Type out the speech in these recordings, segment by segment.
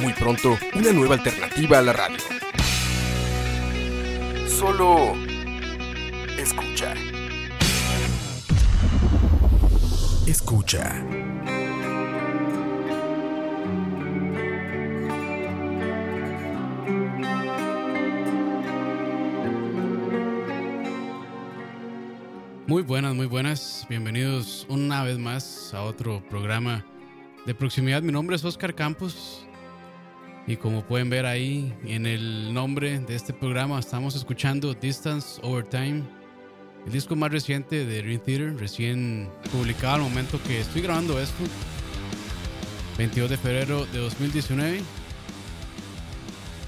Muy pronto, una nueva alternativa a la radio. Solo escucha. Escucha. Muy buenas, muy buenas. Bienvenidos una vez más a otro programa de proximidad. Mi nombre es Oscar Campos y como pueden ver ahí en el nombre de este programa estamos escuchando Distance Over Time, el disco más reciente de Dream Theater, recién publicado al momento que estoy grabando esto, 22 de febrero de 2019.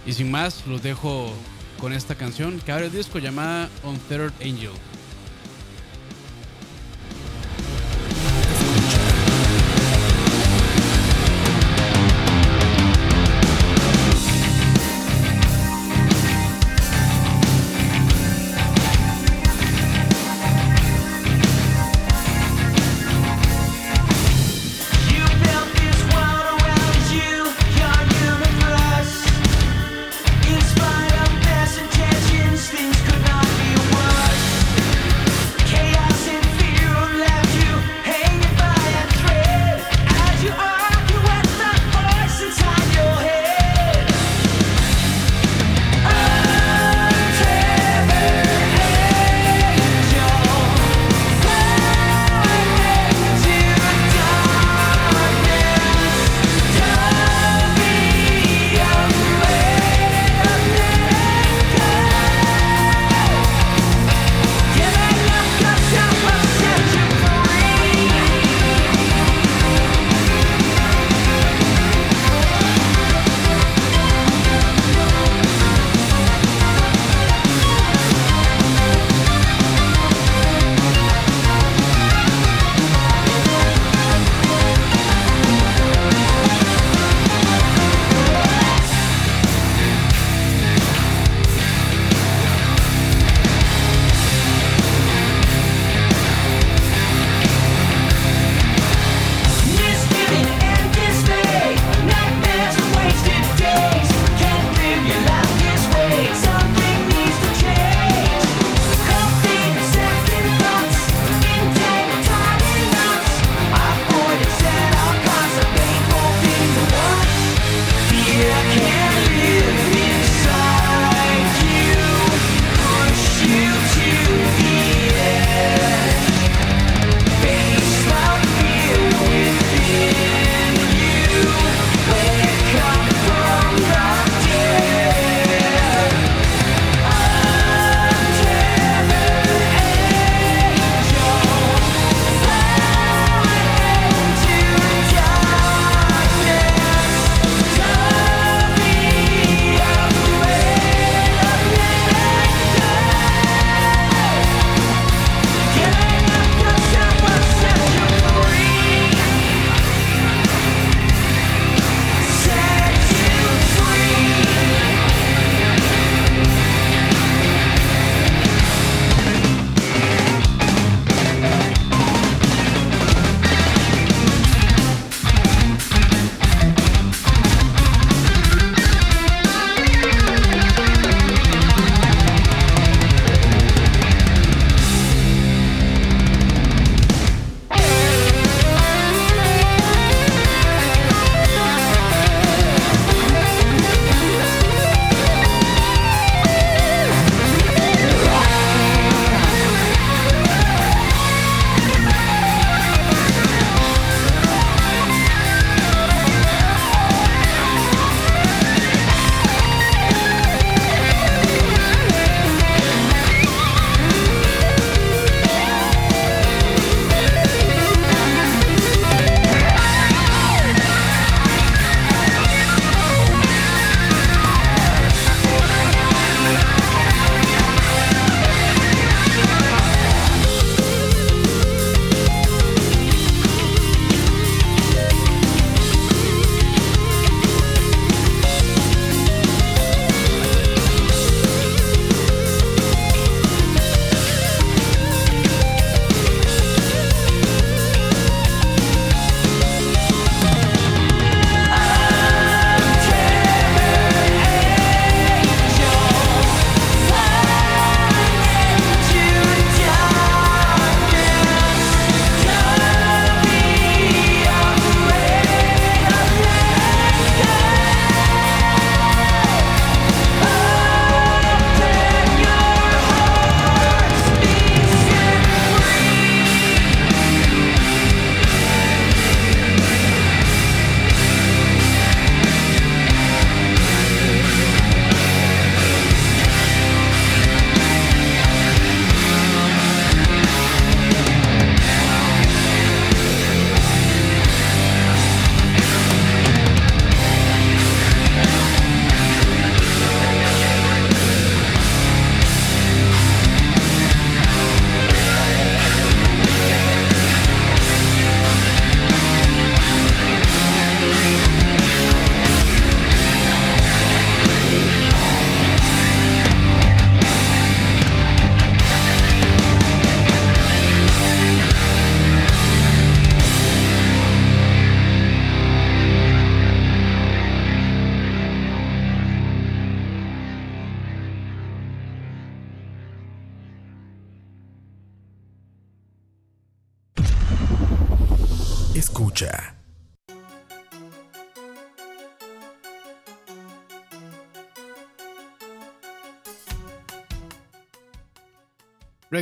Y sin más, los dejo con esta canción que abre el disco llamada Untethered Angel.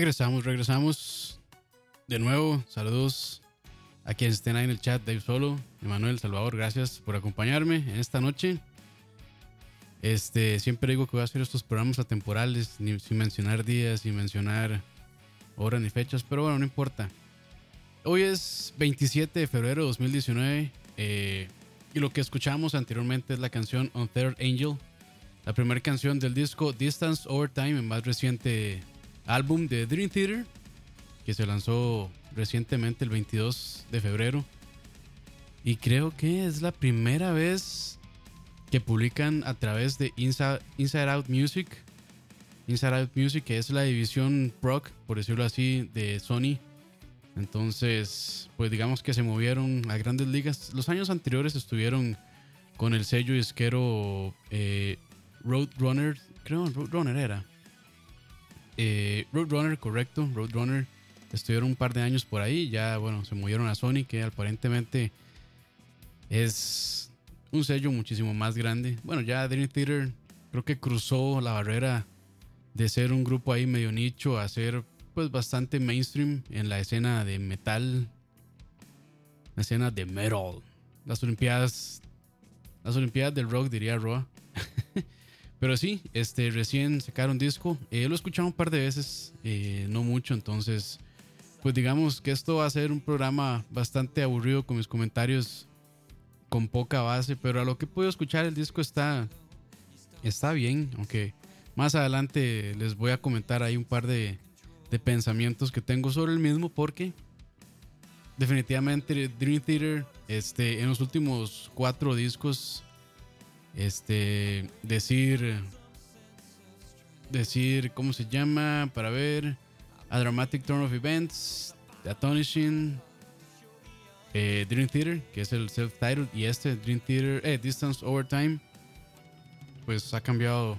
Regresamos, regresamos. De nuevo, saludos a quienes estén ahí en el chat, Dave Solo, Emanuel Salvador, gracias por acompañarme en esta noche. Este, siempre digo que voy a hacer estos programas atemporales, ni, sin mencionar días, sin mencionar horas ni fechas, pero bueno, no importa. Hoy es 27 de febrero de 2019 eh, y lo que escuchamos anteriormente es la canción On Third Angel, la primera canción del disco Distance Over Time, el más reciente álbum de Dream Theater, que se lanzó recientemente el 22 de febrero. Y creo que es la primera vez que publican a través de Inside, Out Music. Inside Out Music, que es la división rock, por decirlo así, de Sony. Entonces, pues digamos que se movieron a grandes ligas. Los años anteriores estuvieron con el sello disquero eh, Roadrunner. Creo Roadrunner era. Eh, Roadrunner, correcto. Roadrunner. Estuvieron un par de años por ahí. Ya, bueno, se movieron a Sony, que aparentemente es un sello muchísimo más grande. Bueno, ya Dream Theater creo que cruzó la barrera de ser un grupo ahí medio nicho a ser pues bastante mainstream en la escena de metal, la escena de metal. Las Olimpiadas, las Olimpiadas del rock diría Roa. Pero sí, este recién sacaron disco. Eh, lo he escuchado un par de veces, eh, no mucho, entonces pues digamos que esto va a ser un programa bastante aburrido con mis comentarios con poca base, pero a lo que puedo escuchar el disco está está bien, aunque más adelante les voy a comentar ahí un par de, de pensamientos que tengo sobre el mismo porque definitivamente Dream Theater este en los últimos cuatro discos este decir decir cómo se llama para ver A Dramatic Turn of Events The Astonishing eh, Dream Theater que es el self-titled y este Dream Theater eh, Distance Over Time pues ha cambiado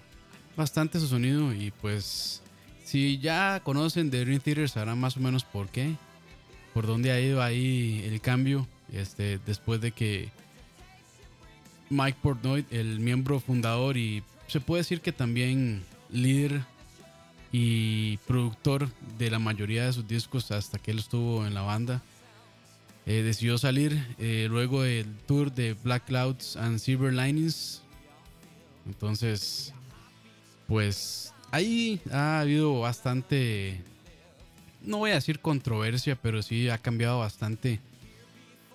bastante su sonido y pues si ya conocen de Dream Theater sabrán más o menos por qué por dónde ha ido ahí el cambio este después de que Mike Portnoy, el miembro fundador y se puede decir que también líder y productor de la mayoría de sus discos hasta que él estuvo en la banda. eh, decidió salir eh, luego del tour de Black Clouds and Silver Linings. Entonces, pues ahí ha habido bastante, no voy a decir controversia, pero sí ha cambiado bastante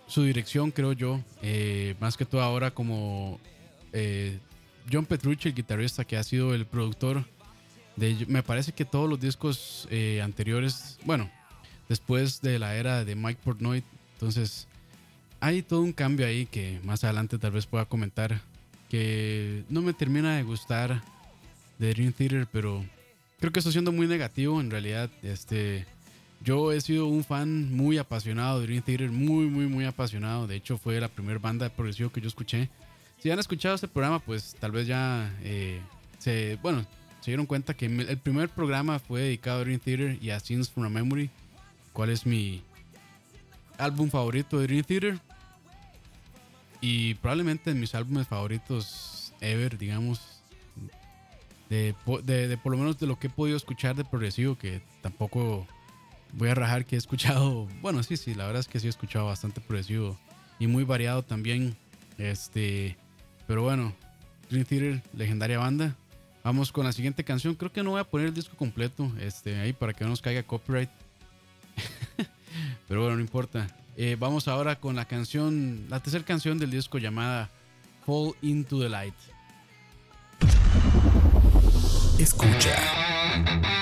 su dirección, creo yo. Eh, más que todo ahora como eh, John Petrucci, el guitarrista que ha sido el productor de, me parece que todos los discos eh, anteriores, bueno, después de la era de Mike Portnoy, entonces hay todo un cambio ahí que más adelante tal vez pueda comentar que no me termina de gustar de Dream Theater, pero creo que está siendo muy negativo en realidad. Este, yo he sido un fan muy apasionado de Dream Theater, muy, muy, muy apasionado. De hecho, fue la primera banda de progresivo que yo escuché. Si han escuchado este programa, pues tal vez ya eh, se, bueno, se dieron cuenta que el primer programa fue dedicado a Dream Theater y a Scenes from a Memory, cuál es mi álbum favorito de Dream Theater y probablemente mis álbumes favoritos ever, digamos, de, de- de por lo menos de lo que he podido escuchar de progresivo, que tampoco voy a rajar que he escuchado, bueno, sí, sí, la verdad es que sí he escuchado bastante progresivo y muy variado también, este, pero bueno, Dream Theater, legendaria banda. Vamos con la siguiente canción. Creo que no voy a poner el disco completo, este, ahí para que no nos caiga copyright. Pero bueno, no importa. Eh, vamos ahora con la canción, la tercera canción del disco llamada Fall into the Light. Escucha.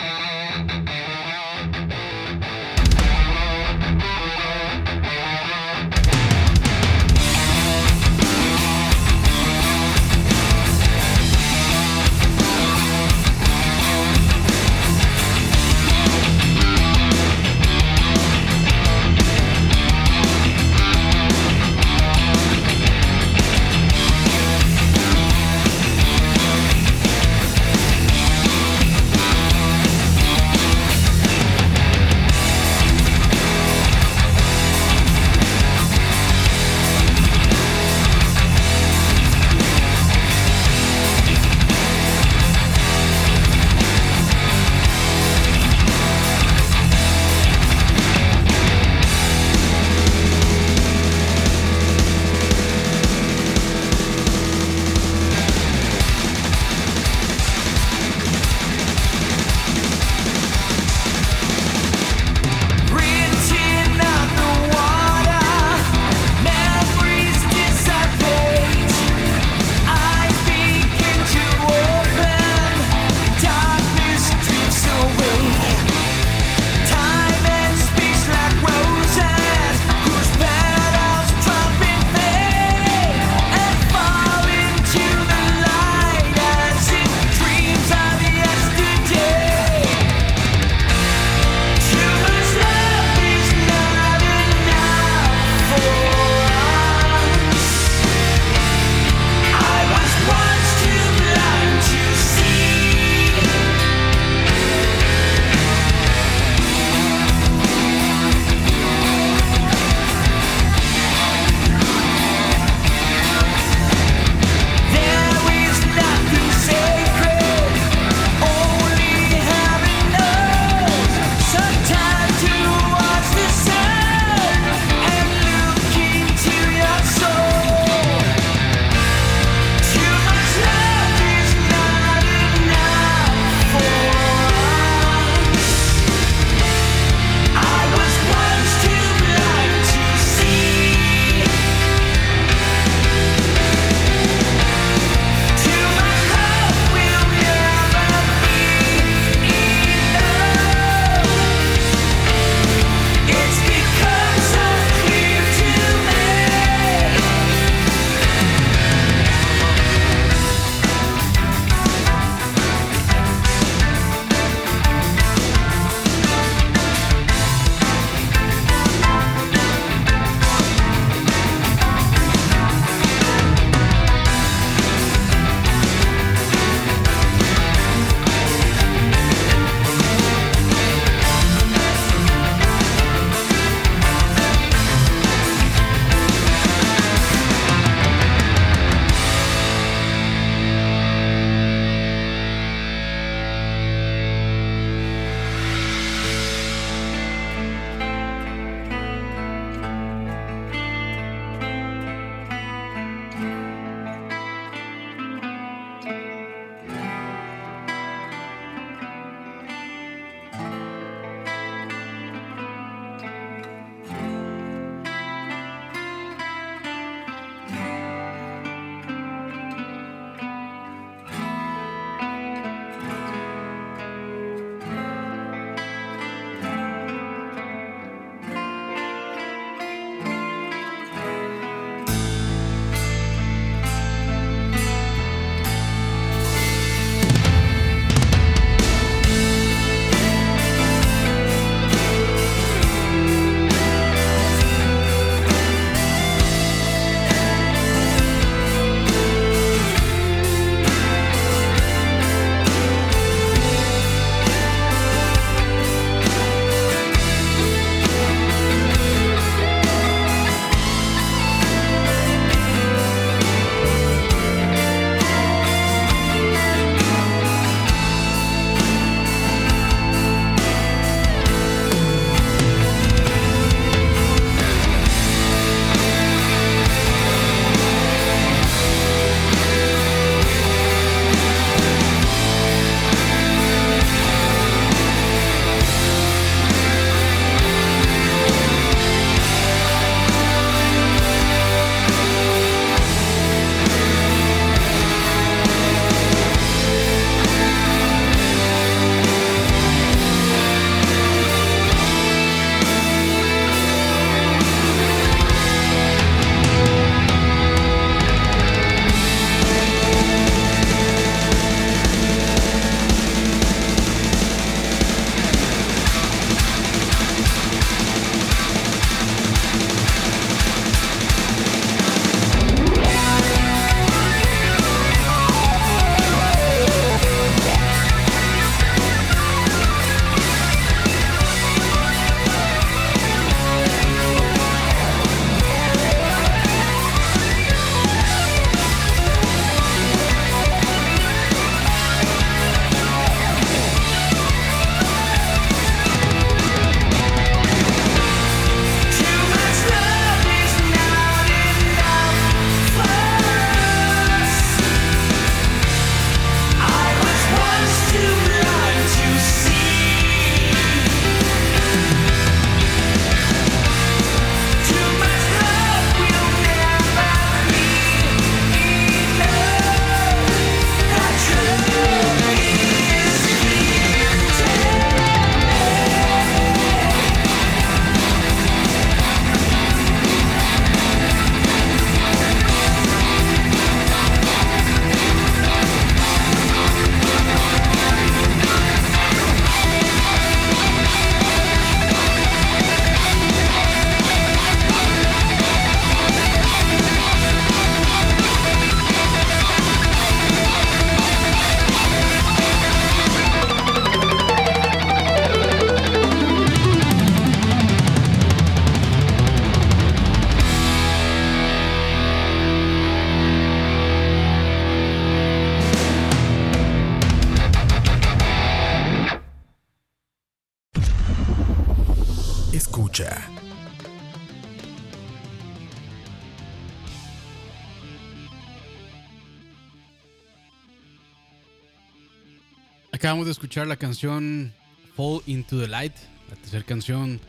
Acabamos de escuchar la canción Fall Into the Light, la tercera canción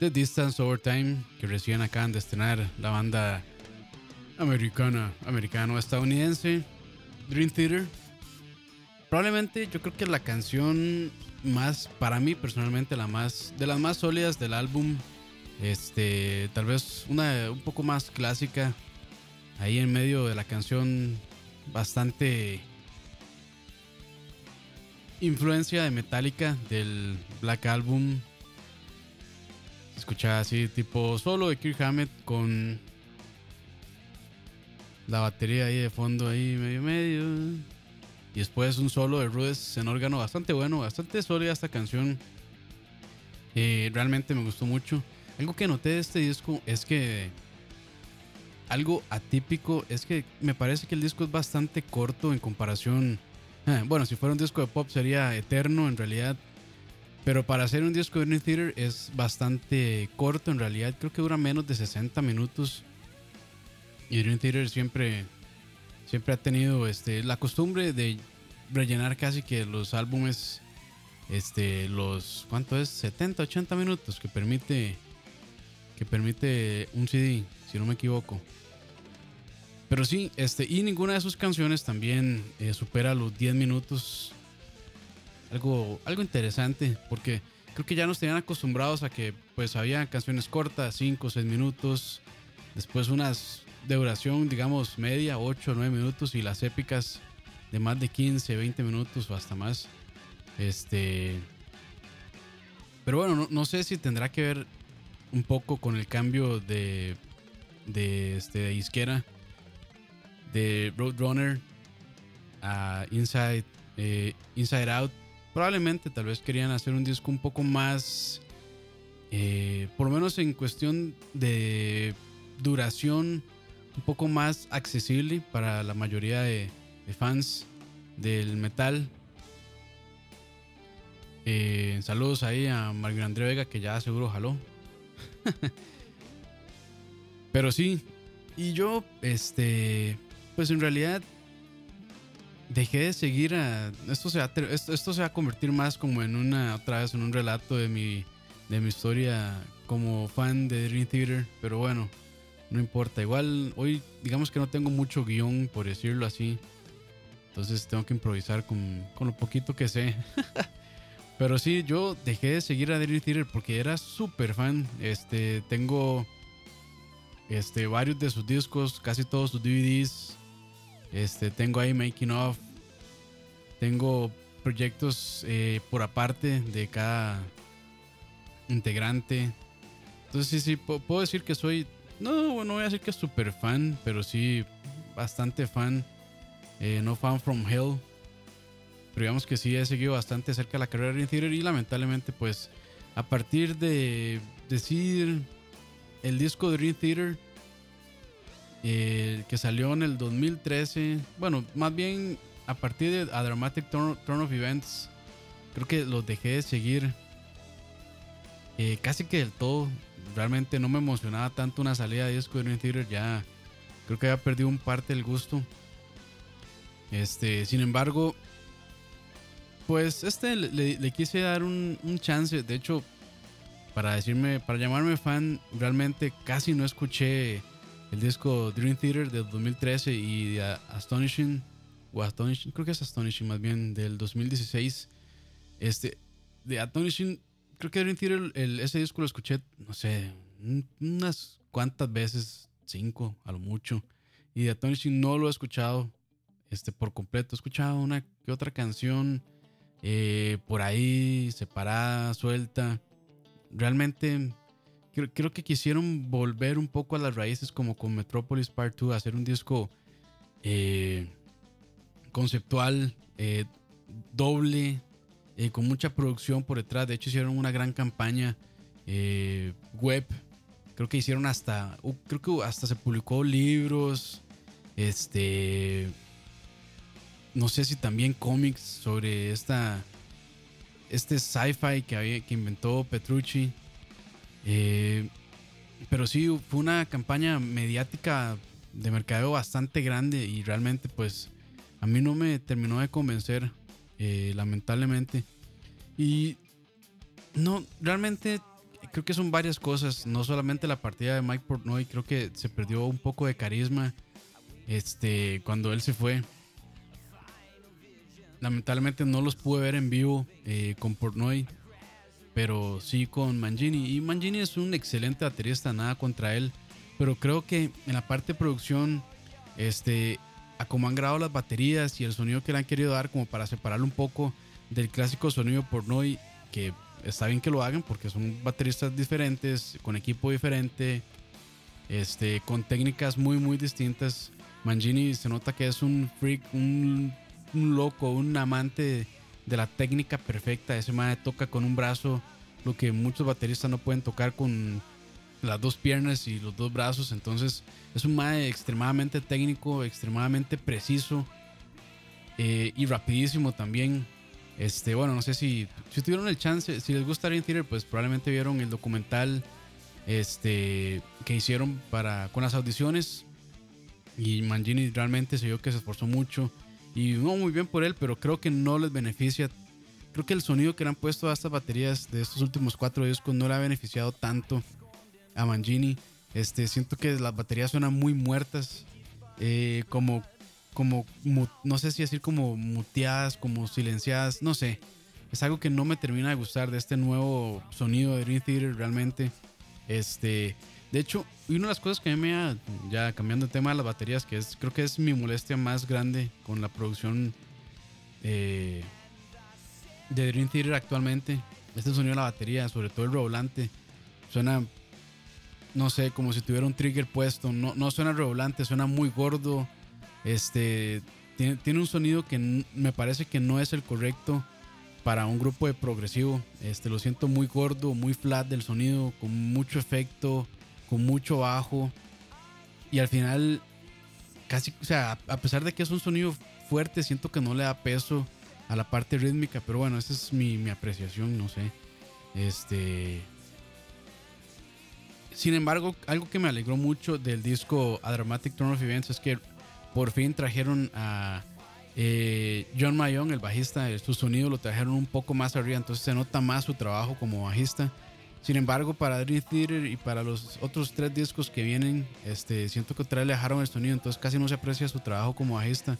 de Distance Over Time que recién acaban de estrenar la banda americana, americano-estadounidense Dream Theater. Probablemente yo creo que la canción más, para mí personalmente, la más, de las más sólidas del álbum. Este, tal vez una un poco más clásica. Ahí en medio de la canción, bastante influencia de Metallica del Black Album. Escuchaba así, tipo solo de Kirk Hammett con la batería ahí de fondo, ahí medio medio. Y después un solo de Rudes en órgano bastante bueno, bastante sólida esta canción. Eh, realmente me gustó mucho. Algo que noté de este disco es que algo atípico es que me parece que el disco es bastante corto en comparación. Eh, bueno, si fuera un disco de pop sería eterno en realidad. Pero para hacer un disco de Dream Theater es bastante corto en realidad. Creo que dura menos de 60 minutos. Y Dream Theater siempre, siempre ha tenido este, la costumbre de rellenar casi que los álbumes. Este, los. ¿Cuánto es? 70, 80 minutos que permite. Que permite un CD, si no me equivoco. Pero sí, este, y ninguna de sus canciones también eh, supera los 10 minutos. Algo, algo interesante, porque creo que ya nos tenían acostumbrados a que pues había canciones cortas, 5 o 6 minutos. Después unas de duración, digamos, media, 8 o 9 minutos. Y las épicas de más de 15, 20 minutos o hasta más. Este. Pero bueno, no, no sé si tendrá que ver un poco con el cambio de, de, este, de izquierda de Roadrunner a Inside, eh, Inside Out. Probablemente tal vez querían hacer un disco un poco más, eh, por lo menos en cuestión de duración, un poco más accesible para la mayoría de, fans del metal. Eh, saludos ahí a Margaret André Vega que ya seguro jaló. Pero sí, y yo, este, pues en realidad dejé de seguir a. Esto se, va, a esto se va a convertir más como en una, otra vez, en un relato de mi, de mi historia como fan de Dream Theater. Pero bueno, no importa. Igual hoy, digamos que no tengo mucho guion, por decirlo así. Entonces tengo que improvisar con, con lo poquito que sé. Pero sí, yo dejé de seguir a Dream Theater porque era súper fan. Este, tengo este, varios de sus discos, casi todos sus DVDs. Este, tengo ahí Making of. Tengo proyectos eh, por aparte de cada integrante. Entonces sí, sí, pu- puedo decir que soy, no, no voy a decir que súper fan, pero sí bastante fan. Eh, no fan from hell. Pero digamos que sí he seguido bastante cerca la carrera de Theater y lamentablemente pues a partir de decir el disco de Dream Theater eh, que salió en el 2013, bueno, más bien a partir de Dramatic Turn, of Events, creo que los dejé de seguir eh, casi que del todo. Realmente no me emocionaba tanto una salida de disco de Dream Theater, ya creo que había perdido un parte del gusto. Este, sin embargo, pues este le, quise dar un chance. De hecho, para decirme, para llamarme fan, realmente casi no escuché el disco Dream Theater del 2013 y de Astonishing, o Astonishing, creo que es Astonishing más bien, del 2016. Este, de Astonishing, creo que Dream Theater, el- ese disco lo escuché, no sé, un- unas cuantas veces, cinco a lo mucho. Y de Astonishing no lo he escuchado este, por completo. He escuchado una que otra canción eh, por ahí, separada, suelta. Realmente creo, creo que quisieron volver un poco a las raíces como con Metropolis Part 2, hacer un disco eh, conceptual, eh, doble, eh, con mucha producción por detrás. De hecho hicieron una gran campaña web. Creo que hicieron hasta, uh, creo que hasta se publicó libros, este, no sé si también cómics sobre esta, este sci-fi que, que inventó Petrucci. Eh, pero sí, fue una campaña mediática de mercadeo bastante grande y realmente pues a mí no me terminó de convencer, eh, lamentablemente. Y no, realmente creo que son varias cosas, no solamente la partida de Mike Portnoy, creo que se perdió un poco de carisma este, cuando él se fue. Lamentablemente no los pude ver en vivo eh, con Portnoy, pero sí con Mangini. Y Mangini es un excelente baterista, nada contra él. Pero creo que en la parte de producción, este, a como han grabado las baterías y el sonido que le han querido dar, como para separarlo un poco del clásico sonido Portnoy, que está bien que lo hagan porque son bateristas diferentes, con equipo diferente, este, con técnicas muy, muy distintas. Mangini se nota que es un freak, un, un loco, un amante de la técnica perfecta. Ese man toca con un brazo lo que muchos bateristas no pueden tocar con las dos piernas y los dos brazos. Entonces es un man extremadamente técnico, extremadamente preciso eh, y rapidísimo también. Este, bueno, no sé si, si tuvieron el chance, si les gusta Dream Theater, pues probablemente vieron el documental este, que hicieron para, con las audiciones. Y Mangini realmente se vio que se esforzó mucho. Y no muy bien por él, pero creo que no les beneficia. Creo que el sonido que le han puesto a estas baterías de estos últimos cuatro discos no le ha beneficiado tanto a Mangini. Este, siento que las baterías suenan muy muertas. eh, como, como, no sé si decir como muteadas, como silenciadas, no sé. Es algo que no me termina de gustar de este nuevo sonido de Dream Theater realmente. Este, de hecho, una de las cosas que a mí me ha, ya cambiando el tema de las baterías, que es, creo que es mi molestia más grande con la producción eh, de Dream Theater actualmente, es el sonido de la batería, sobre todo el redoblante. Suena, no sé, como si tuviera un trigger puesto. No, no suena redoblante, suena muy gordo. Este, tiene, tiene un sonido que me parece que no es el correcto para un grupo de progresivo. Este, lo siento muy gordo, muy flat del sonido, con mucho efecto, con mucho bajo. Y al final, casi, o sea, a pesar de que es un sonido fuerte, siento que no le da peso a la parte rítmica. Pero bueno, esa es mi, apreciación, no sé. Este. Sin embargo, algo que me alegró mucho del disco A Dramatic Turn of Events es que por fin trajeron a eh, John Mayon, el bajista, su sonido lo trajeron un poco más arriba, entonces se nota más su trabajo como bajista. Sin embargo, para Dream Theater y para los otros tres discos que vienen, este, siento que otra vez le dejaron el sonido, entonces casi no se aprecia su trabajo como bajista.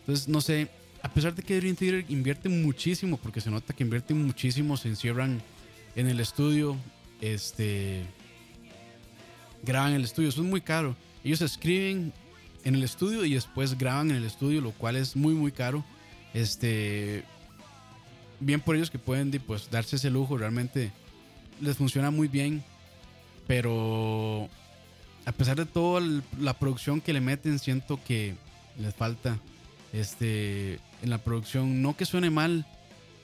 Entonces, no sé, a pesar de que Dream Theater invierte muchísimo, porque se nota que invierten muchísimo, se encierran en el estudio, este, graban en el estudio, eso es muy caro. Ellos escriben en el estudio y después graban en el estudio, lo cual es muy, muy caro. Este, bien por ellos que pueden pues, darse ese lujo, realmente les funciona muy bien, pero a pesar de toda la producción que le meten, siento que les falta este, en la producción. No que suene mal,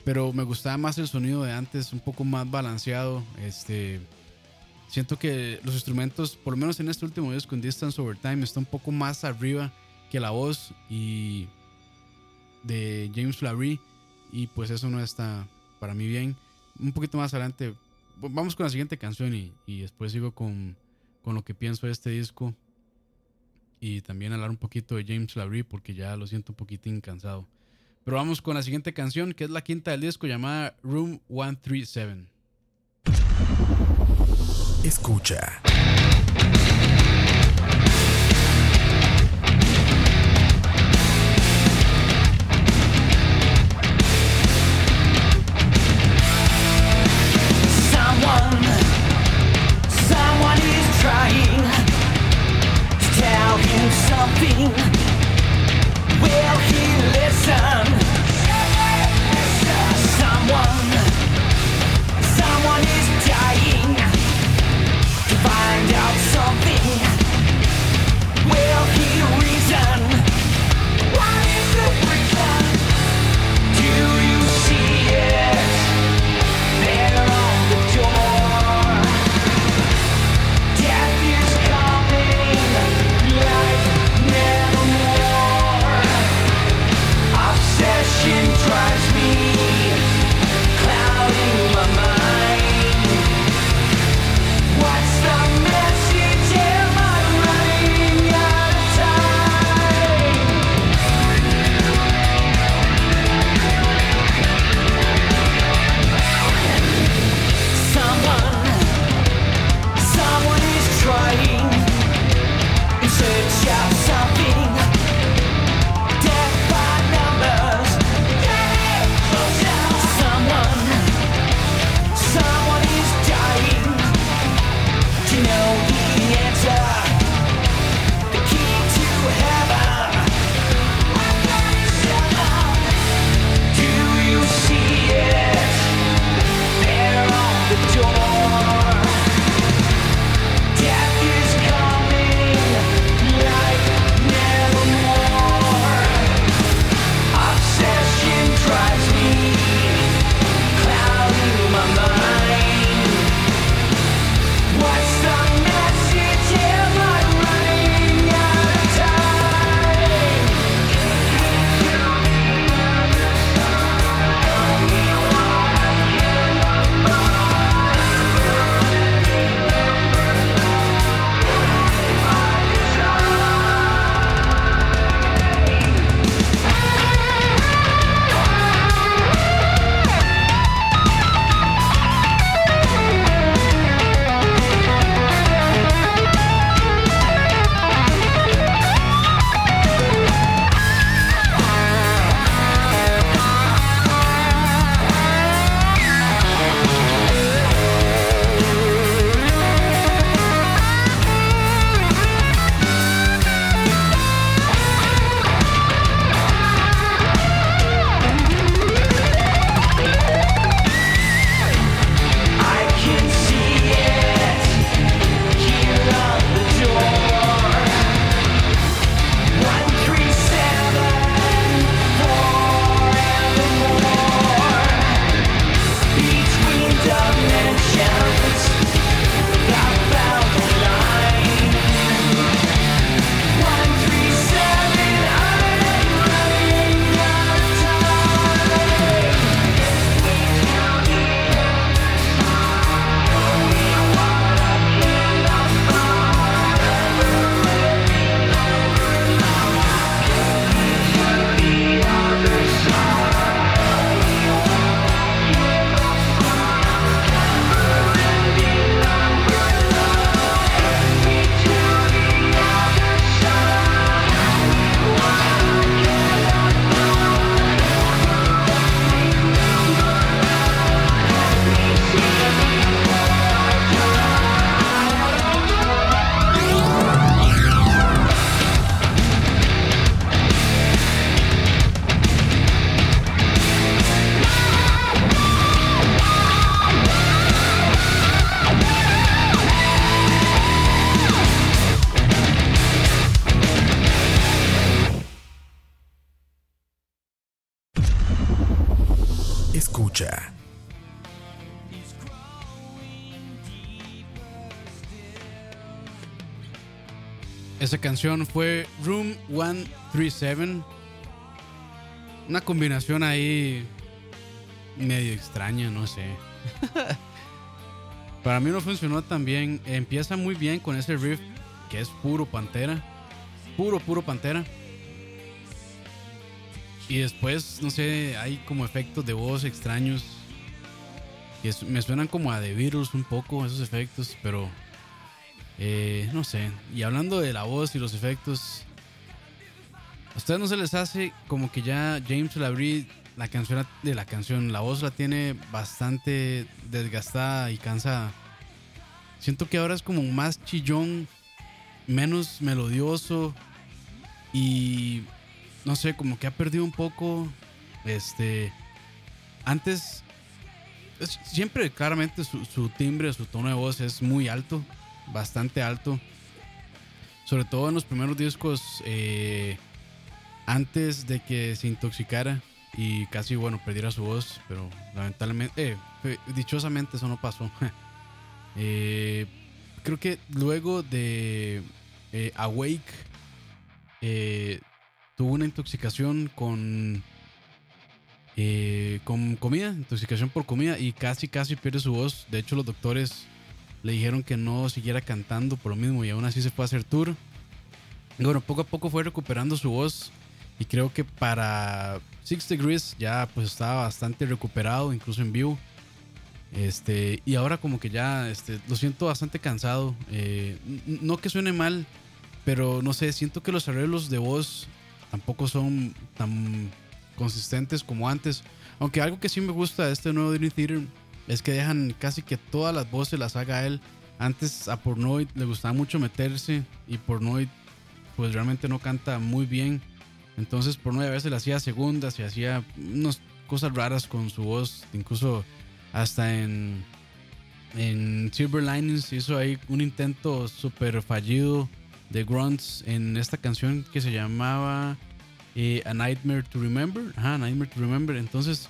pero me gustaba más el sonido de antes, un poco más balanceado. Este, siento que los instrumentos, por lo menos en este último disco, en Distance Over Time, está un poco más arriba que la voz y de James Flaherty. Y pues eso no está para mí bien. Un poquito más adelante, vamos con la siguiente canción y, y después sigo con, con lo que pienso de este disco. Y también hablar un poquito de James Flaherty porque ya lo siento un poquitín cansado. Pero vamos con la siguiente canción, que es la quinta del disco llamada Room 137. Escucha. trying to tell him something. Will he listen? Someone, someone is dying to find out something. Will he? Canción fue Room 137. Una combinación ahí medio extraña, no sé. Para mí no funcionó tan bien. Empieza muy bien con ese riff que es puro pantera. Puro, puro pantera. Y después, no sé, hay como efectos de voz extraños. Que me suenan como a The Beatles un poco esos efectos, pero eh, no sé. Y hablando de la voz y los efectos, ¿a ustedes no se les hace como que ya James Labrie, la canción de la canción, la voz la tiene bastante desgastada y cansada? Siento que ahora es como más chillón, menos melodioso y no sé, como que ha perdido un poco. Este. Antes. es- siempre, claramente, su, su timbre, su tono de voz es muy alto. Bastante alto. Sobre todo en los primeros discos. eh, antes de que se intoxicara. Y casi, bueno, perdiera su voz. Pero lamentablemente. eh, dichosamente eso no pasó. Eh, creo que luego de eh, Awake. eh, tuvo una intoxicación con eh, con comida, intoxicación por comida y casi casi pierde su voz. De hecho los doctores le dijeron que no siguiera cantando por lo mismo y aún así se fue a hacer tour. Bueno, poco a poco fue recuperando su voz y creo que para Six Degrees ya pues estaba bastante recuperado, incluso en vivo. Este, y ahora como que ya este, lo siento bastante cansado. Eh, no que suene mal, pero no sé, siento que los arreglos de voz tampoco son tan consistentes como antes. Aunque algo que sí me gusta de este nuevo Dream Theater es que dejan casi que todas las voces las haga él. Antes a Pornoid le gustaba mucho meterse y Pornoid pues realmente no canta muy bien. Entonces Pornoid a veces le hacía segundas y hacía unas cosas raras con su voz. Incluso hasta en, en Silver Linings hizo ahí un intento súper fallido de grunts en esta canción que se llamaba eh, A Nightmare to Remember. Ajá, Nightmare to Remember. Entonces,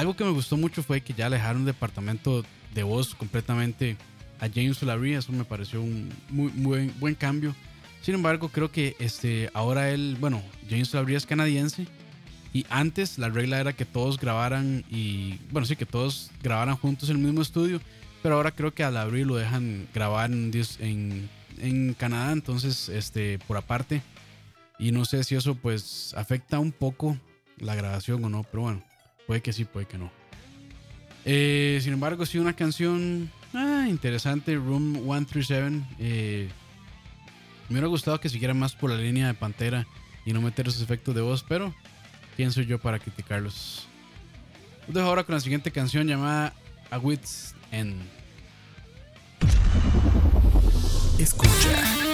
algo que me gustó mucho fue que ya dejaron departamento de voz completamente a James Larry. Eso me pareció un muy, muy buen, cambio. Sin embargo, creo que este, ahora él, bueno, James Labrie es canadiense. Y antes la regla era que todos grabaran y, bueno, sí, que todos grabaran juntos en el mismo estudio. Pero ahora creo que a Labrie lo dejan grabar en, en, en Canadá, entonces, este, por aparte. Y no sé si eso pues afecta un poco la grabación o no, pero bueno, puede que sí, puede que no. Eh, sin embargo, sí, una canción ah, interesante, Room 137. Eh, me hubiera gustado que siguiera más por la línea de Pantera y no meter esos efectos de voz, pero ¿quién soy yo para criticarlos? Los dejo ahora con la siguiente canción llamada A Wit's End. Escucha.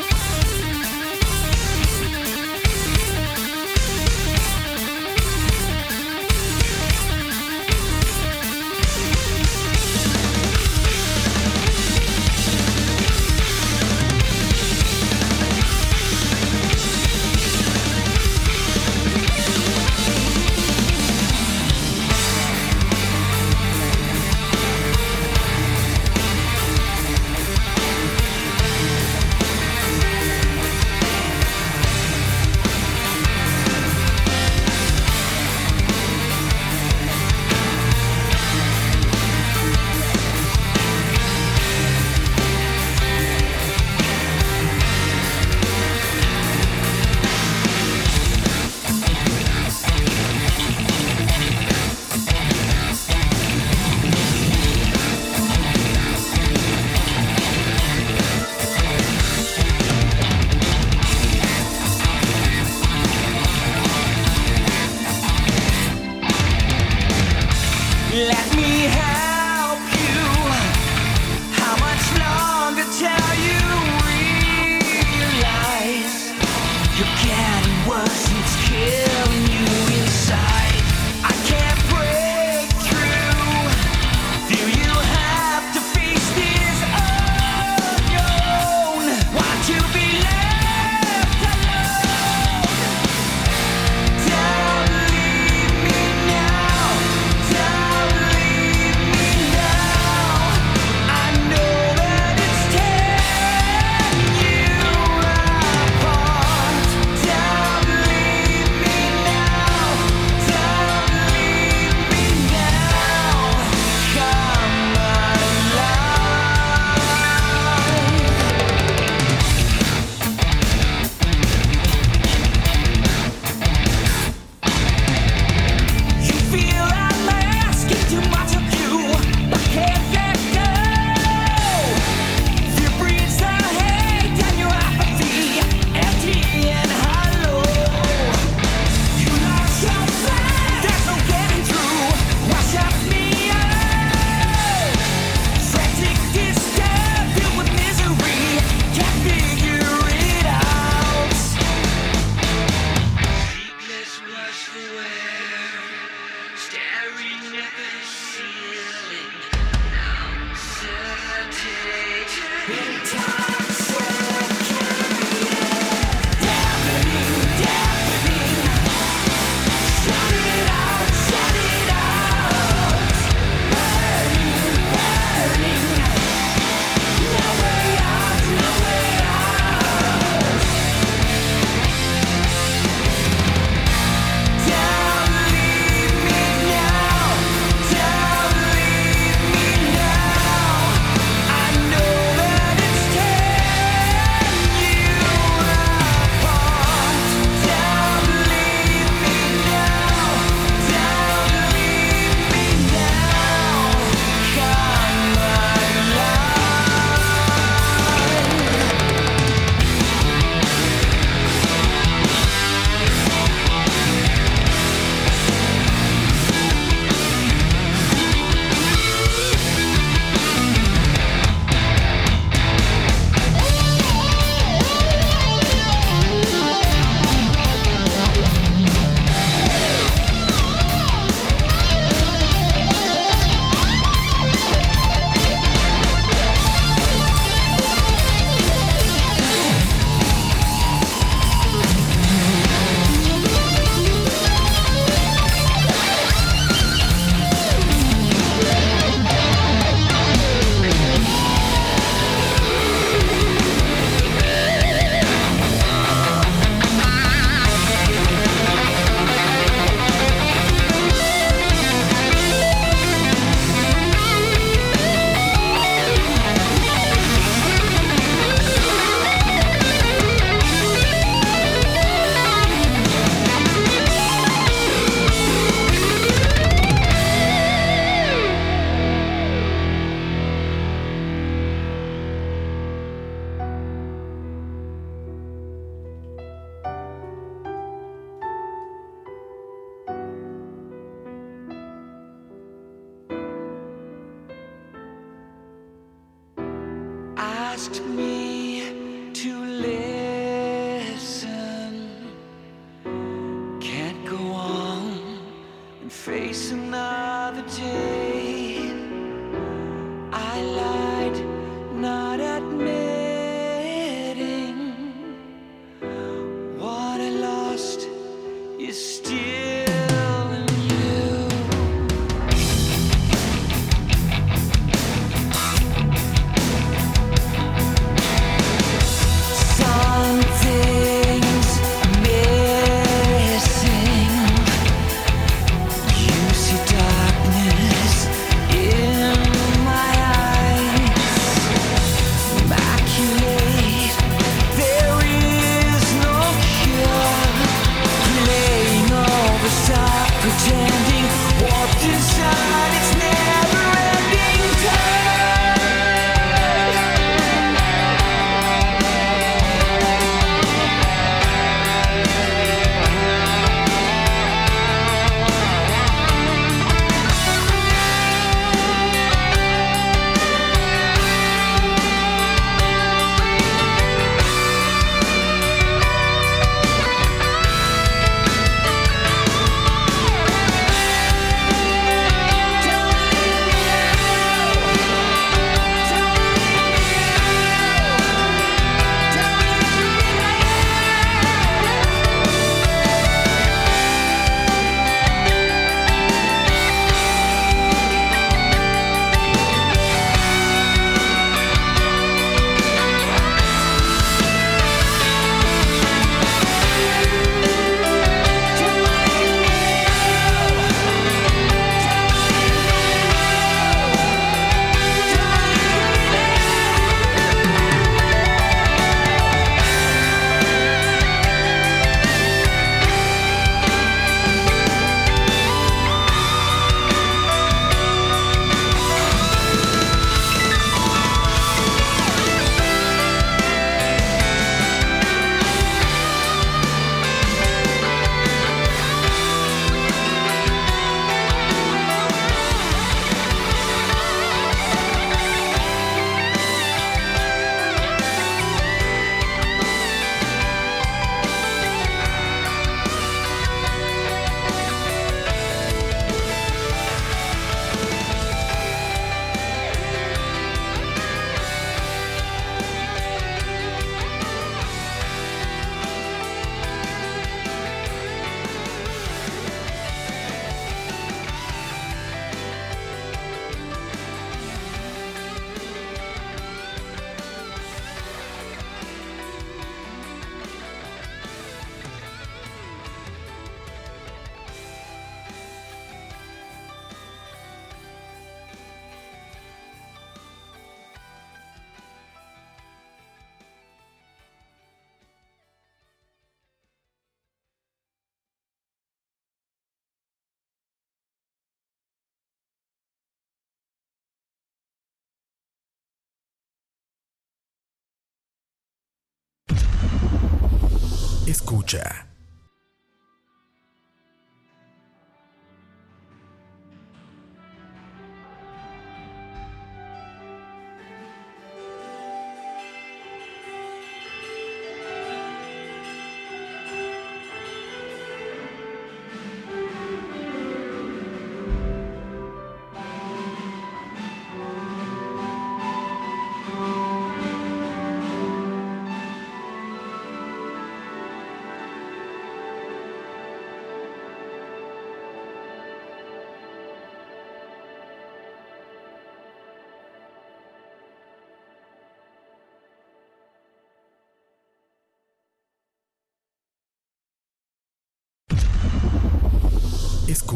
Escucha.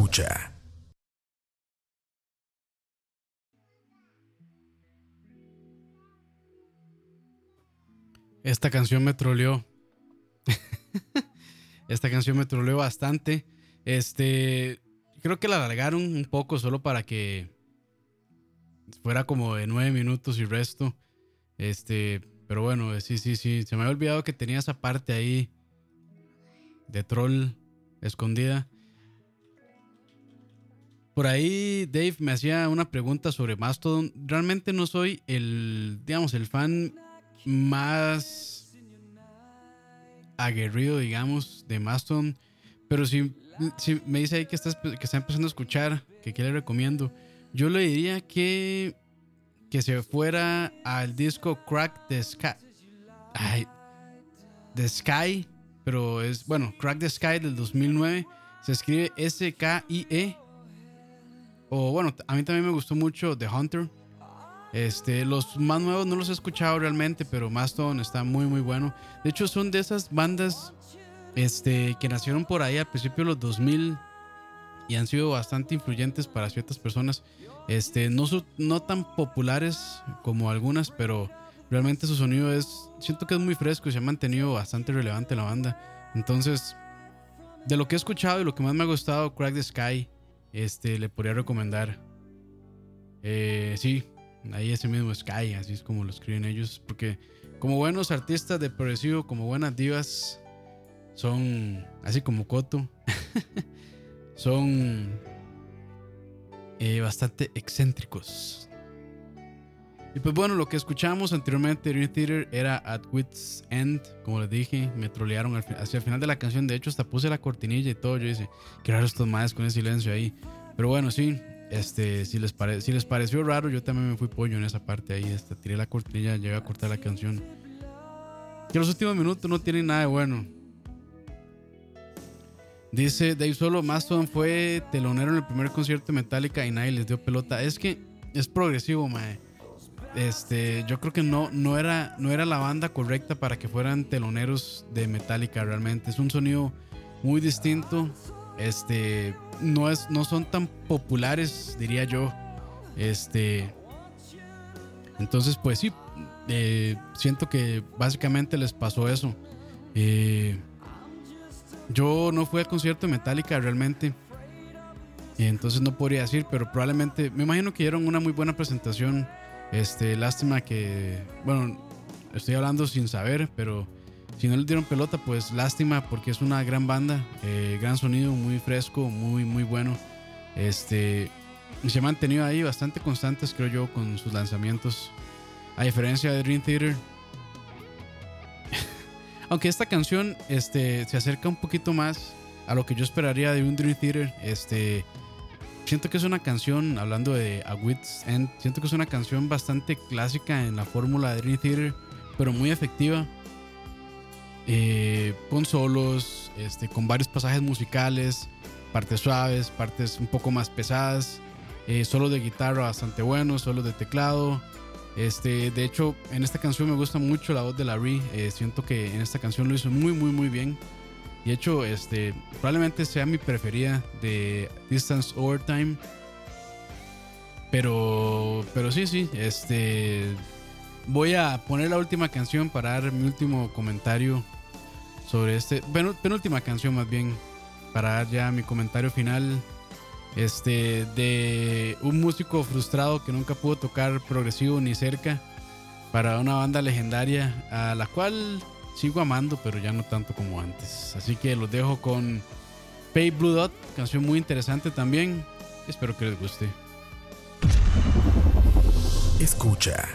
Escucha. Esta canción me troleó. Esta canción me troleó bastante. Este, creo que la alargaron un poco solo para que fuera como de nueve minutos y resto. Este, pero bueno, sí, sí, sí. Se me había olvidado que tenía esa parte ahí de troll escondida. Por ahí Dave me hacía una pregunta sobre Mastodon. Realmente no soy el, digamos, el fan más aguerrido, digamos, de Mastodon. Pero si, me dice ahí que está, empezando a escuchar, que qué le recomiendo, yo le diría que, que se fuera al disco Crack the Sky. The Sky, pero es, bueno, Crack the Sky del 2009. Se escribe S-K-I-E. O bueno, a mí también me gustó mucho The Hunter. Este, los más nuevos no los he escuchado realmente, pero Mastodon está muy muy bueno. De hecho, son de esas bandas este, que nacieron por ahí al principio de los 2000 y han sido bastante influyentes para ciertas personas. Este, no, no tan populares como algunas, pero realmente su sonido es, siento que es muy fresco y se ha mantenido bastante relevante la banda. Entonces, de lo que he escuchado y lo que más me ha gustado, Crack the Sky, este, le podría recomendar. Eh, sí, ahí ese mismo Sky, así es como lo escriben ellos, porque como buenos artistas de progresivo, como buenas divas, son así como Koto, son eh, bastante excéntricos. Y pues bueno, lo que escuchamos anteriormente de Dream Theater era At Wits End, como les dije, me trolearon hacia el final de la canción, de hecho hasta puse la cortinilla y todo, yo dije, qué raro estos más con el silencio ahí. Pero bueno, sí, este, si les, pare- si les pareció raro, yo también me fui pollo en esa parte ahí, este, tiré la cortinilla, llegué a cortar la canción. Que los últimos minutos no tienen nada de bueno. Dice Dave Solo, Mastodon fue telonero en el primer concierto de Metallica y nadie les dio pelota. Es que es progresivo, mae. Este, yo creo que no, no, era, no era la banda correcta para que fueran teloneros de Metallica realmente. Es un sonido muy distinto. Este, no, es, no son tan populares, diría yo. Este, entonces, pues sí, eh, siento que básicamente les pasó eso. Eh, yo no fui al concierto de Metallica realmente. Entonces no podría decir, pero probablemente, me imagino que dieron una muy buena presentación. Este, lástima que, bueno, estoy hablando sin saber, pero si no les dieron pelota, pues lástima porque es una gran banda, eh, gran sonido, muy fresco, muy, muy bueno. Este, se han mantenido ahí bastante constantes, creo yo, con sus lanzamientos. A diferencia de Dream Theater, aunque esta canción este, se acerca un poquito más a lo que yo esperaría de un Dream Theater. Este, siento que es una canción, hablando de A Wit's End, siento que es una canción bastante clásica en la fórmula de Dream Theater, pero muy efectiva. Eh, con solos, este, con varios pasajes musicales, partes suaves, partes un poco más pesadas, eh, solos de guitarra bastante buenos, solos de teclado. Este, de hecho, en esta canción me gusta mucho la voz de Larry. Eh, siento que en esta canción lo hizo muy, muy, muy bien. De hecho, este, probablemente sea mi preferida de Distance Overtime. Pero, pero sí, sí, este, voy a poner la última canción para dar mi último comentario sobre este, penúltima canción más bien, para dar ya mi comentario final este de un músico frustrado que nunca pudo tocar progresivo ni cerca para una banda legendaria a la cual sigo amando pero ya no tanto como antes así que los dejo con Pay Blue Dot canción muy interesante también espero que les guste Escucha.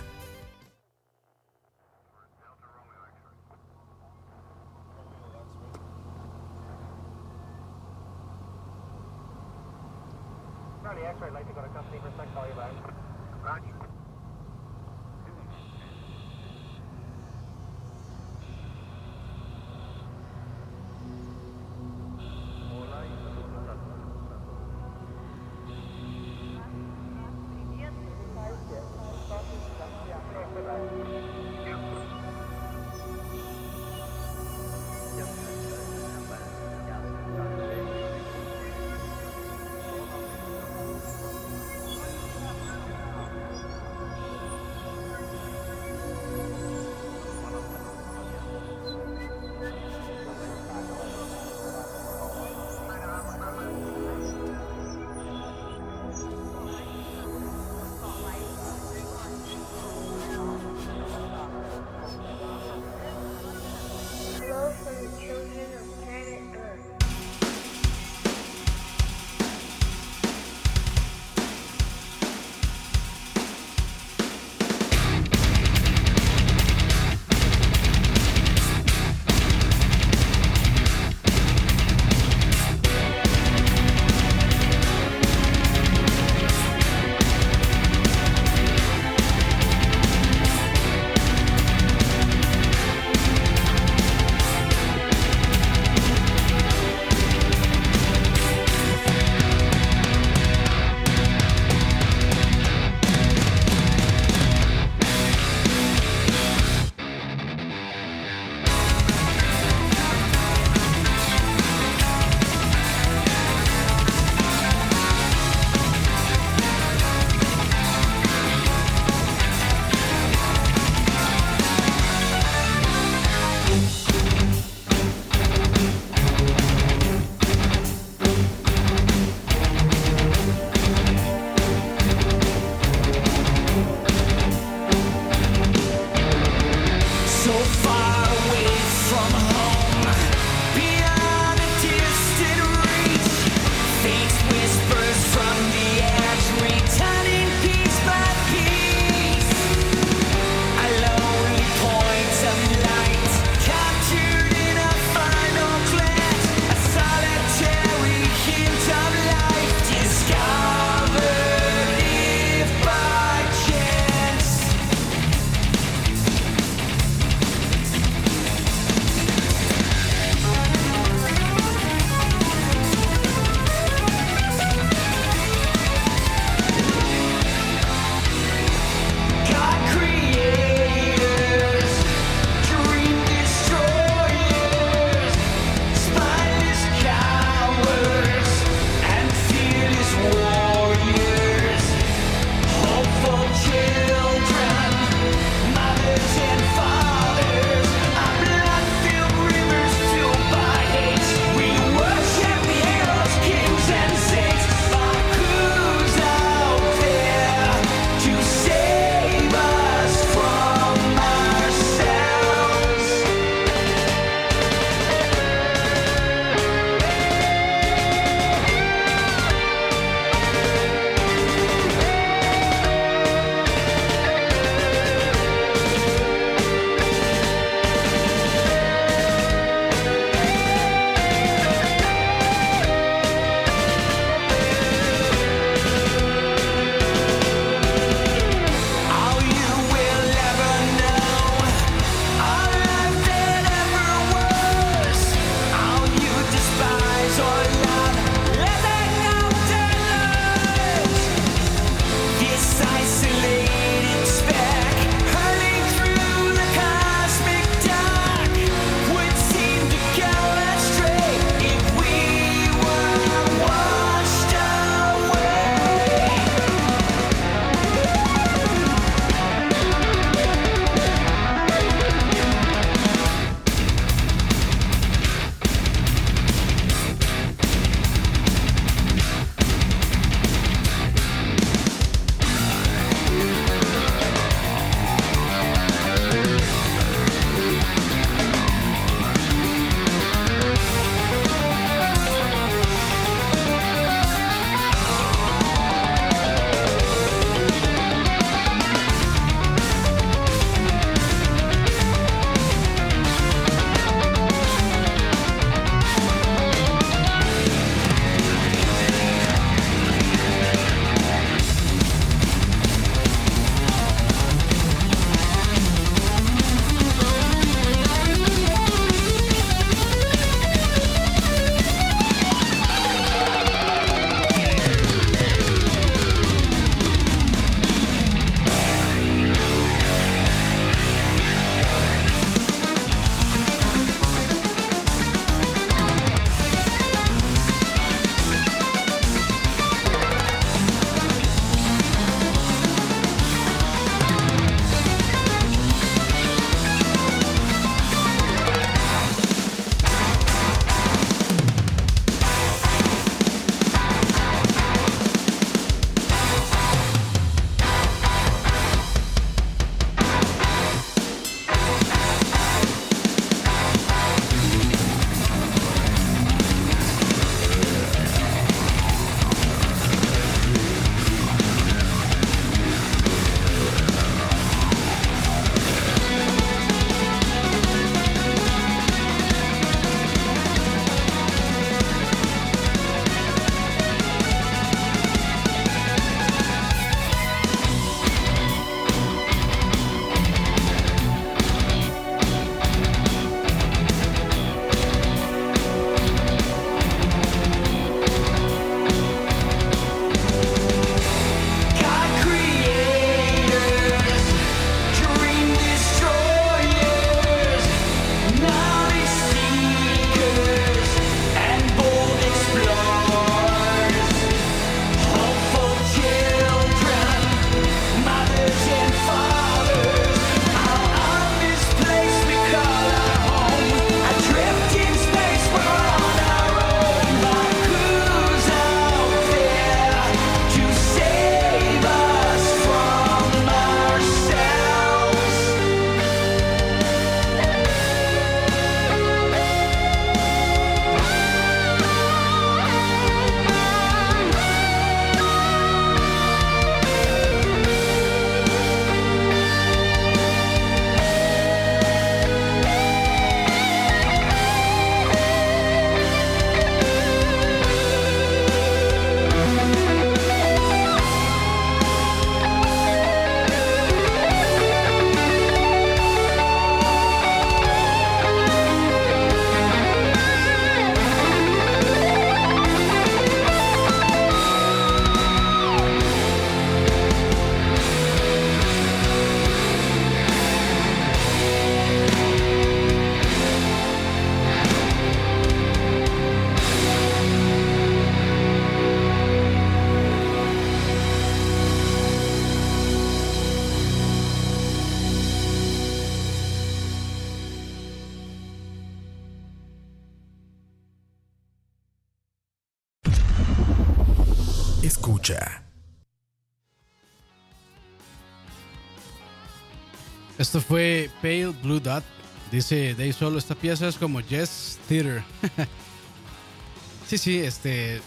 Esto fue Pale Blue Dot. Dice Dave Solo, esta pieza es como Jazz Theater. sí, sí, este,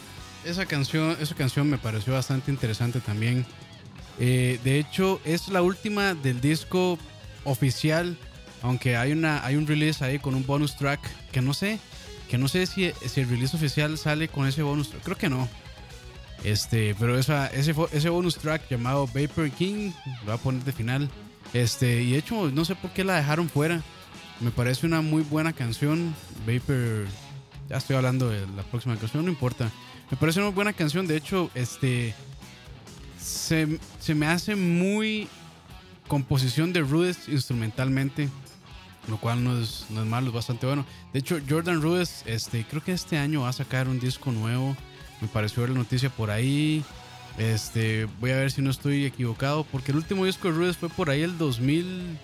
esa canción, esa canción me pareció bastante interesante también. Eh, de hecho, es la última del disco oficial, aunque hay una, hay un release ahí con un bonus track que no sé, que no sé si, si el release oficial sale con ese bonus, creo que no. Este, pero esa, ese, ese bonus track llamado Vapor King, lo voy a poner de final. Este, y de hecho, no sé por qué la dejaron fuera. Me parece una muy buena canción. Vapor, ya estoy hablando de la próxima canción, no importa. Me parece una buena canción. De hecho, este, se, se me hace muy composición de Rudes instrumentalmente. Lo cual no es, no es malo, es bastante bueno. De hecho, Jordan Rudes, este, creo que este año va a sacar un disco nuevo. Me pareció ver la noticia por ahí. Este, voy a ver si no estoy equivocado. Porque el último disco de Rudes fue por ahí el 2000.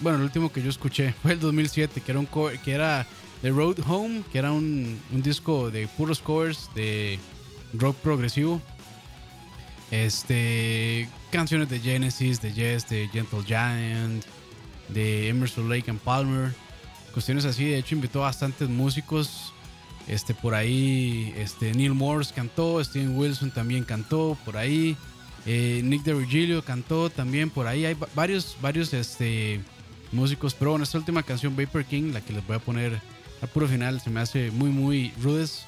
Bueno, el último que yo escuché fue el 2007, que era un co- que era The Road Home, que era un, un disco de puros covers de rock progresivo. Este, canciones de Genesis, de Yes, de Gentle Giant, de Emerson Lake and Palmer, cuestiones así. De hecho, invitó a bastantes músicos. Este, por ahí, este, Neil Morse cantó, Steven Wilson también cantó por ahí. eh, Nick de Virgilio cantó también por ahí. Hay va- varios, varios este, músicos. Pero bueno, esta última canción, Vapor King, la que les voy a poner al puro final, se me hace muy, muy rudes.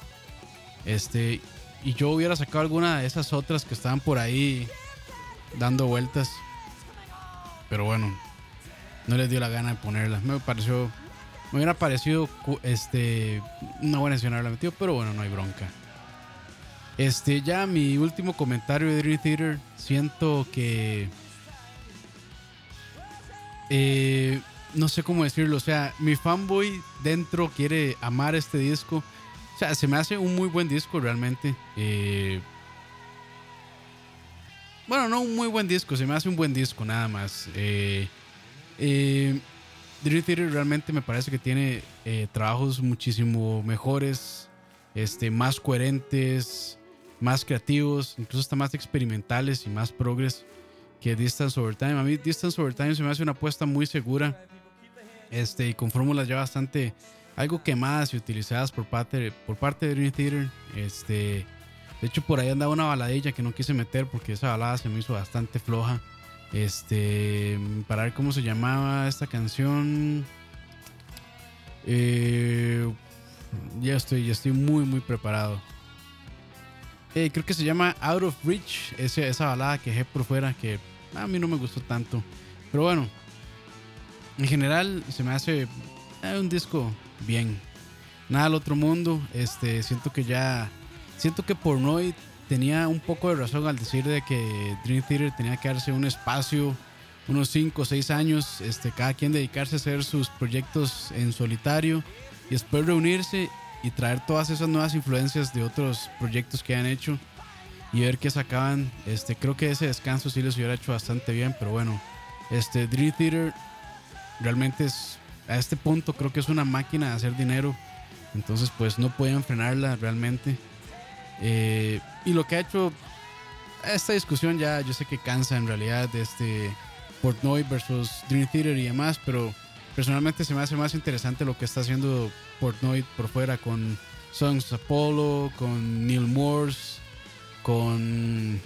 Este, y yo hubiera sacado alguna de esas otras que estaban por ahí dando vueltas. Pero bueno, no les dio la gana de ponerlas. Me pareció. Me hubiera parecido este, una buena decisión haberla metido, pero bueno, no hay bronca. Este, ya mi último comentario de Dream Theater. Siento que. eh, no sé cómo decirlo. O sea, mi fanboy dentro quiere amar este disco. O sea, se me hace un muy buen disco realmente. Eh, bueno, no un muy buen disco, se me hace un buen disco nada más. Eh, eh, Dream Theater realmente me parece que tiene eh, trabajos muchísimo mejores, este, más coherentes, más creativos, incluso hasta más experimentales y más progres que Distance Over Time. A mí Distance Over Time se me hace una apuesta muy segura este, y con fórmulas ya bastante algo quemadas y utilizadas por parte, de Dream Theater. Este, de hecho, por ahí andaba una baladilla que no quise meter porque esa balada se me hizo bastante floja. Este, para ver cómo se llamaba esta canción. Eh, ya estoy, ya estoy muy, muy preparado. Eh, creo que se llama Out of Reach, ese- esa balada que dejé por fuera que a mí no me gustó tanto. Pero bueno, en general se me hace eh, un disco bien. Nada al otro mundo. Este, siento que ya. Siento que Pornoy tenía un poco de razón al decir de que Dream Theater tenía que darse un espacio, unos 5 o 6 años, este, cada quien dedicarse a hacer sus proyectos en solitario y después reunirse y traer todas esas nuevas influencias de otros proyectos que han hecho y ver qué sacaban. Este, creo que ese descanso sí les hubiera hecho bastante bien, pero bueno, este Dream Theater realmente es a este punto creo que es una máquina de hacer dinero. Entonces pues no pueden frenarla realmente. Eh, y lo que ha hecho esta discusión ya yo sé que cansa en realidad este Portnoy versus Dream Theater y demás, pero personalmente se me hace más interesante lo que está haciendo Portnoy por fuera con Songs Apollo, con Neil Morse, con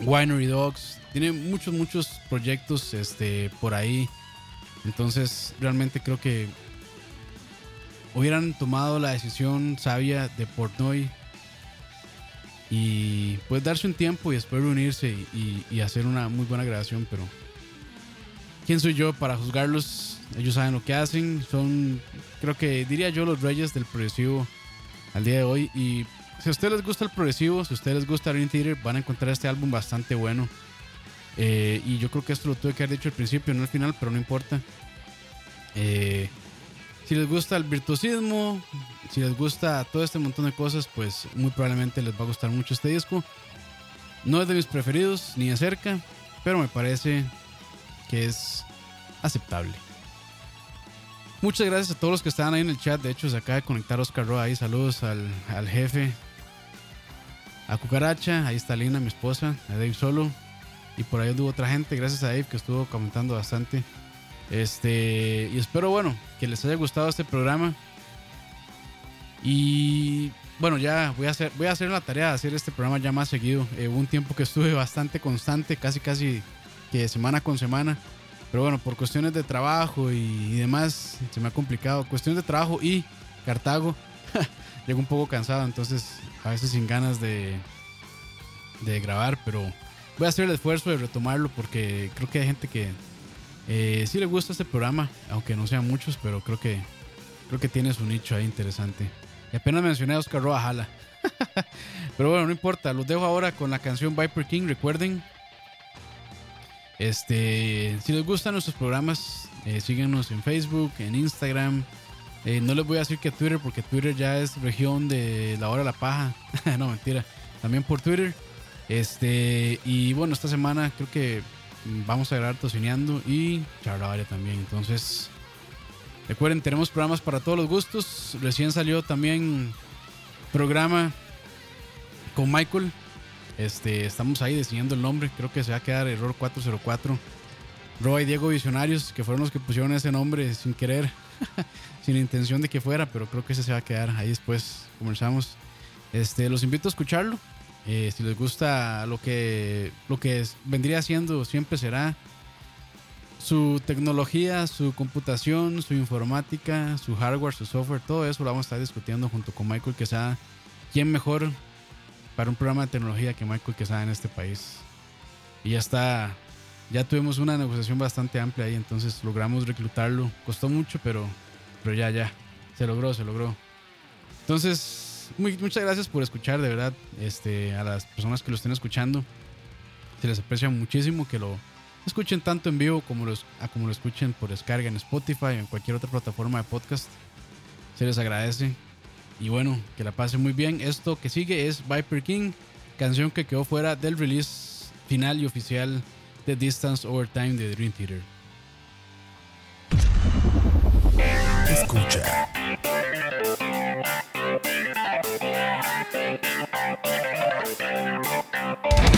Winery Dogs. Tiene muchos, muchos proyectos este, por ahí. Entonces, realmente creo que hubieran tomado la decisión sabia de Portnoy y pues darse un tiempo y después reunirse y, y- hacer una muy buena grabación. Pero, ¿quién soy yo para juzgarlos? Ellos saben lo que hacen. Son, creo que diría yo, los reyes del progresivo al día de hoy. Y si a ustedes les gusta el progresivo, si a ustedes les gusta Dream Theater, van a encontrar este álbum bastante bueno. Eh, y yo creo que esto lo tuve que haber dicho al principio, no al final, pero no importa. Eh, si les gusta el virtuosismo, si les gusta todo este montón de cosas, pues muy probablemente les va a gustar mucho este disco. No es de mis preferidos, ni de cerca, pero me parece que es aceptable. Muchas gracias a todos los que estaban ahí en el chat. De hecho, se acaba de conectar Oscar Roa ahí. Saludos al, al jefe. a Cucaracha, ahí está Lina, mi esposa, a Dave Solo. Y por ahí hubo otra gente, gracias a Dave que estuvo comentando bastante. Este, y espero, bueno, que les haya gustado este programa. Y bueno, ya voy a hacer, voy a hacer la tarea de hacer este programa ya más seguido. Eh, hubo un tiempo que estuve bastante constante, casi casi que semana con semana. Pero bueno, por cuestiones de trabajo y, y demás, se me ha complicado. Cuestiones de trabajo y Cartago, llego un poco cansado, entonces a veces sin ganas de, de grabar, pero voy a hacer el esfuerzo de retomarlo porque creo que hay gente que eh, sí le gusta este programa, aunque no sean muchos, pero creo que creo que tiene su nicho ahí interesante. Y apenas mencioné a Oscar Roa Jala. pero bueno, no importa, los dejo ahora con la canción Viper King. Recuerden, este, si les gustan nuestros programas, eh, síguenos en Facebook, en Instagram. Eh, no les voy a decir que Twitter, porque Twitter ya es región de la hora de la paja. no, mentira. También por Twitter. Este, y bueno, esta semana creo que vamos a grabar tocineando y charlavaria también. Entonces, recuerden, tenemos programas para todos los gustos. Recién salió también programa con Michael. Este, estamos ahí diseñando el nombre. Creo que se va a quedar Error 404. Roy y Diego Visionarios, que fueron los que pusieron ese nombre sin querer, sin intención de que fuera, pero creo que ese se va a quedar. Ahí después conversamos. Este, los invito a escucharlo. Eh, si les gusta lo que, lo que vendría siendo, siempre será su tecnología, su computación, su informática, su hardware, su software, todo eso lo vamos a estar discutiendo junto con Michael Quesada. ¿Quién mejor para un programa de tecnología que Michael Quesada en este país? Y ya está, ya tuvimos una negociación bastante amplia ahí, entonces logramos reclutarlo. Costó mucho, pero, pero ya, ya, se logró, se logró. Entonces, muchas gracias por escuchar, de verdad, este, a las personas que lo estén escuchando. Se les aprecia muchísimo que lo escuchen tanto en vivo como, los, como lo escuchen por descarga en Spotify o en cualquier otra plataforma de podcast. Se les agradece. Y bueno, que la pasen muy bien. Esto que sigue es Viper King, canción que quedó fuera del release final y oficial de Distance Over Time de Dream Theater. Escucha. Thank you.